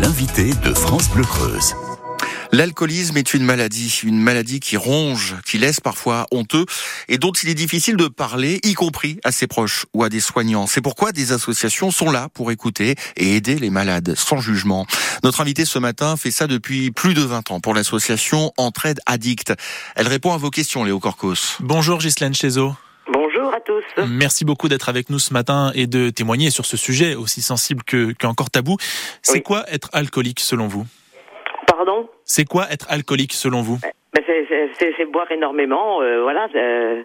l'invité de France Bleu Creuse. L'alcoolisme est une maladie, une maladie qui ronge, qui laisse parfois honteux et dont il est difficile de parler, y compris à ses proches ou à des soignants. C'est pourquoi des associations sont là pour écouter et aider les malades sans jugement. Notre invité ce matin fait ça depuis plus de 20 ans pour l'association Entraide Addict. Elle répond à vos questions, Léo Corcos. Bonjour Ghislaine Chezo. Bonjour à tous. Merci beaucoup d'être avec nous ce matin et de témoigner sur ce sujet aussi sensible que qu'encore tabou. C'est Oui. quoi être alcoolique selon vous? Pardon? C'est quoi être alcoolique selon vous? Ben, c'est- boire énormément, euh, voilà, euh,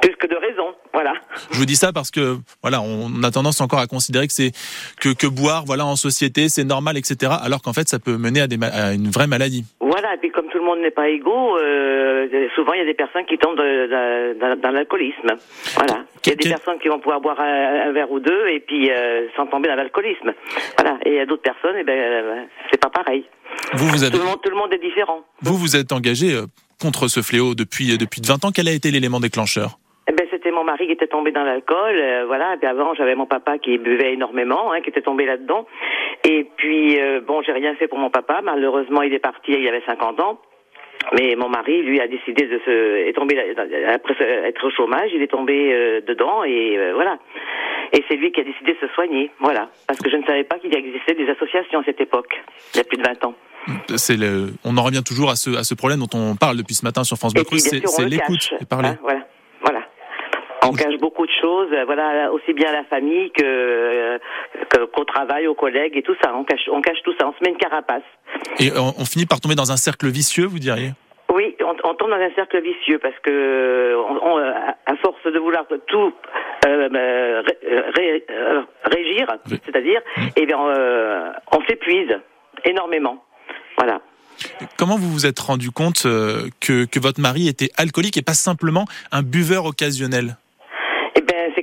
plus que de raison, voilà. Je vous dis ça parce que voilà, on a tendance encore à considérer que c'est que, que boire voilà en société c'est normal etc. Alors qu'en fait ça peut mener à, des ma- à une vraie maladie. Voilà, et puis comme tout le monde n'est pas égaux, euh, souvent il y a des personnes qui tombent dans, l'alcoolisme. Voilà. Il y a des personnes qui vont pouvoir boire un, un verre ou deux et puis euh, sans tomber dans l'alcoolisme. Voilà. Et il y a d'autres personnes, et ben euh, c'est pas pareil. Vous Tout le monde, tout le monde est différent. vous vous êtes engagé euh, contre ce fléau depuis depuis 20 ans. Quel a été l'élément déclencheur? Eh ben, c'était mon mari qui était tombé dans l'alcool, euh, voilà. Et puis avant, j'avais mon papa qui buvait énormément, hein, qui était tombé là-dedans. Et puis, euh, bon, j'ai rien fait pour mon papa. Malheureusement, il est parti, il avait 50 ans. Mais mon mari, lui, a décidé de se, est tombé après être au chômage, il est tombé euh, dedans et euh, voilà. Et c'est lui qui a décidé de se soigner, voilà. Parce que je ne savais pas qu'il existait des associations à cette époque, il y a plus de 20 ans. Le, on en revient toujours à ce à ce problème dont on parle depuis ce matin sur France Bleu C'est l'écoute et parler. hein, voilà, voilà. On cache beaucoup de choses, voilà, aussi bien à la famille que euh, qu'au travail, aux collègues et tout ça. On cache, on cache tout ça. On se met une carapace. Et on, on finit par tomber dans un cercle vicieux, vous diriez? Oui, on, on tombe dans un cercle vicieux parce que on, on, à force de vouloir tout euh, euh, ré- ré- euh, régir, Oui. c'est-à-dire, eh bien, euh, on s'épuise énormément. Voilà. Comment vous vous êtes rendu compte euh, que, que votre mari était alcoolique et pas simplement un buveur occasionnel?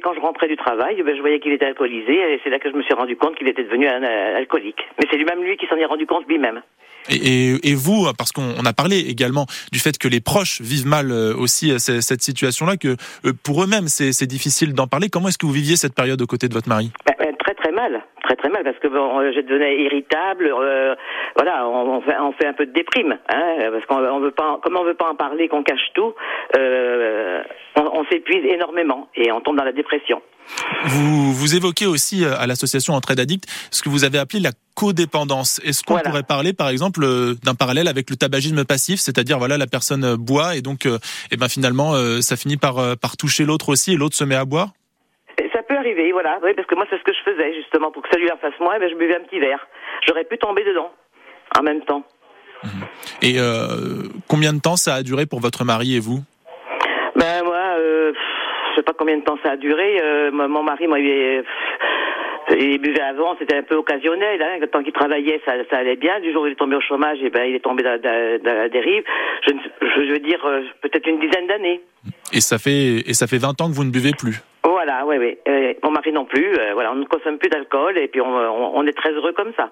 Quand je rentrais du travail, ben, je voyais qu'il était alcoolisé, et c'est là que je me suis rendu compte qu'il était devenu un euh, alcoolique. Mais c'est lui-même lui qui s'en est rendu compte lui-même. et, et, et vous, parce qu'on on a parlé également du fait que les proches vivent mal euh, aussi euh, ce- cette situation-là, que euh, pour eux-mêmes c'est difficile d'en parler. Comment est-ce que vous viviez cette période aux côtés de votre mari? Ben, très mal, très très mal, parce que bon, euh, je devenais irritable. euh, voilà, on, on fait, on fait un peu de déprime, hein, parce qu'on on veut pas, comme on veut pas en parler, qu'on cache tout, euh, on, on s'épuise énormément et on tombe dans la dépression. vous, vous évoquez aussi à l'association Entraide Addict ce que vous avez appelé la codépendance. Est-ce qu'on Voilà. pourrait parler par exemple d'un parallèle avec le tabagisme passif, c'est-à-dire voilà la personne boit et donc euh, eh ben finalement euh, ça finit par, par toucher l'autre aussi et l'autre se met à boire? Voilà, oui, parce que moi c'est ce que je faisais justement pour que ça lui en fasse moins, ben, je buvais un petit verre. J'aurais pu tomber dedans en même temps. Et euh, combien de temps ça a duré pour votre mari et vous? Ben moi, euh, je sais pas combien de temps ça a duré. euh, mon mari, moi, il, est- pff, il buvait avant, c'était un peu occasionnel. Hein, tant qu'il travaillait, ça, ça allait bien. Du jour où il est tombé au chômage, et ben il est tombé dans, dans- dans la dérive. Je, je veux dire euh, peut-être une dizaine d'années. Et ça fait et ça fait 20 ans que vous ne buvez plus? Voilà, oui, oui. Euh, mon mari non plus. euh, voilà, on ne consomme plus d'alcool et puis on, on, on est très heureux comme ça.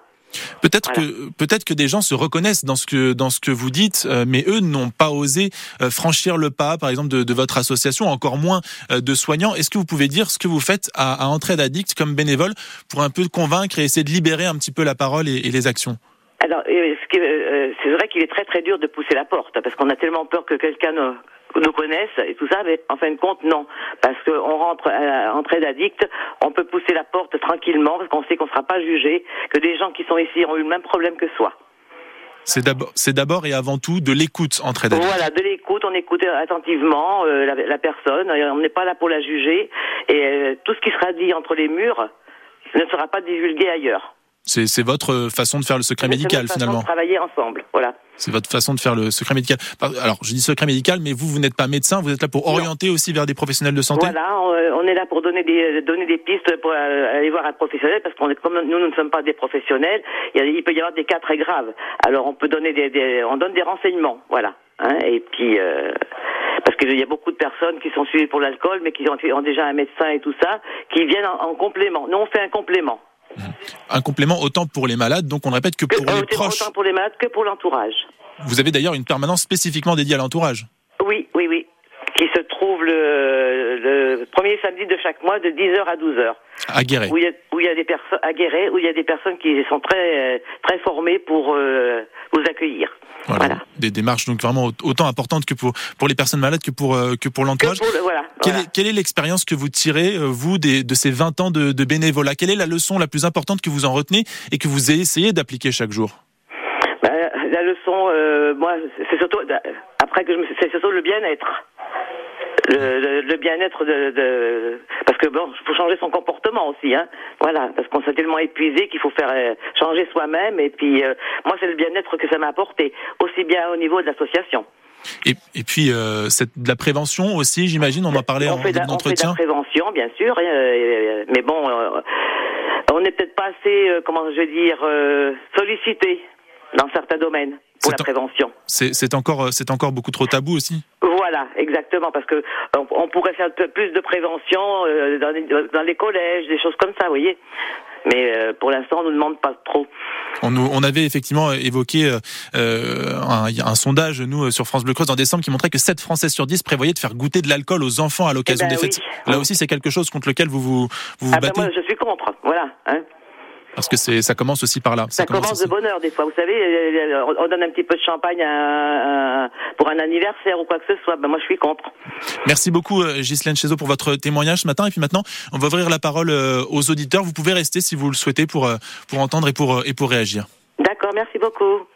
Peut-être Voilà. que peut-être que des gens se reconnaissent dans ce que dans ce que vous dites, euh, mais eux n'ont pas osé euh, franchir le pas, par exemple de, de votre association, encore moins euh, de soignants. Est-ce que vous pouvez dire ce que vous faites à, à Entraide Addict comme bénévole pour un peu convaincre et essayer de libérer un petit peu la parole et, et les actions? Alors, euh, euh, c'est vrai qu'il est très très dur de pousser la porte parce qu'on a tellement peur que quelqu'un nous, nous connaisse et tout ça, mais en fin de compte, non. Parce qu'on rentre à entrée d'addict, on peut pousser la porte tranquillement parce qu'on sait qu'on ne sera pas jugé, que des gens qui sont ici ont eu le même problème que soi. C'est d'abord c'est d'abord et avant tout de l'écoute Entraide Addict. Voilà, de l'écoute, on écoute attentivement euh, la, la personne, on n'est pas là pour la juger et euh, tout ce qui sera dit entre les murs ne sera pas divulgué ailleurs. C'est votre façon de faire le secret médical notre façon finalement. de travailler ensemble, voilà. C'est votre façon de faire le secret médical. Alors je dis secret médical, mais vous vous n'êtes pas médecin, vous êtes là pour Non. orienter aussi vers des professionnels de santé. Voilà, on, euh, est là pour donner des donner des pistes pour euh, aller voir un professionnel parce qu'on est comme nous nous ne sommes pas des professionnels, il peut y avoir des cas très graves. Alors on peut donner des, des- on donne des renseignements, voilà. Hein, et puis euh, parce qu'il y a beaucoup de personnes qui sont suivies pour l'alcool mais qui ont, ont déjà un médecin et tout ça, qui viennent en, en complément. Nous on fait un complément. Un complément autant pour les malades, donc on ne répète que Que, pour les autant proches. pour les malades que pour l'entourage. Vous avez d'ailleurs une permanence spécifiquement dédiée à l'entourage? Oui, oui, oui. Qui se trouve le, le premier samedi de chaque mois de 10h à 12h. À Guéret. Où il y a, où il y a des personnes à Guéret, où il y a des personnes qui sont très euh, très formées pour euh, vous accueillir. Voilà. Voilà. Des démarches donc vraiment autant importantes que pour pour les personnes malades que pour euh, que pour l'entourage. le- voilà. Quelle voilà. est, quelle est l'expérience que vous tirez, euh, vous, des, de ces 20 ans de, de bénévolat? Quelle est la leçon la plus importante que vous en retenez et que vous essayez d'appliquer chaque jour? Ben, la leçon, euh, moi, c'est surtout après que je me, c'est surtout le bien-être. Le, le- bien-être de, de parce que bon, faut changer son comportement aussi, hein. Voilà, parce qu'on s'est tellement épuisé qu'il faut faire euh, changer soi-même. Et puis, euh, moi, c'est le bien-être que ça m'a apporté, aussi bien au niveau de l'association. et, et puis, euh, cette, de la prévention aussi, j'imagine, on en parlait en fait de, on fait de la prévention, bien sûr, euh, mais bon, euh, on n'est peut-être pas assez, euh, comment je veux dire, euh, sollicité dans certains domaines pour C'est la en- prévention. C'est c'est encore, euh, c'est encore beaucoup trop tabou aussi. Voilà, exactement, parce que on, on pourrait faire plus de prévention euh, dans, les, dans les collèges, des choses comme ça, vous voyez. Mais euh, pour l'instant, on ne nous demande pas trop. On, nous- on avait effectivement évoqué euh, euh, un, un sondage, nous, euh, sur France Bleu Creuse en décembre, qui montrait que 7 Français sur 10 prévoyaient de faire goûter de l'alcool aux enfants à l'occasion Eh ben des fêtes. oui. Là aussi, c'est quelque chose contre lequel vous vous, vous, vous ah ben battez, moi, je suis contre. Voilà. Hein. Parce que c'est, ça commence aussi par là. Ça, commence de bonne heure des fois. Vous savez, euh, on on donne un petit peu de champagne à- à- pour un anniversaire ou quoi que ce soit. Ben moi, je suis contre. Merci beaucoup, euh, Ghislaine Chezo, pour votre témoignage ce matin. Et puis maintenant, on va ouvrir la parole euh, aux auditeurs. Vous pouvez rester si vous le souhaitez pour, euh, pour entendre et pour, euh, et pour réagir. D'accord, merci beaucoup.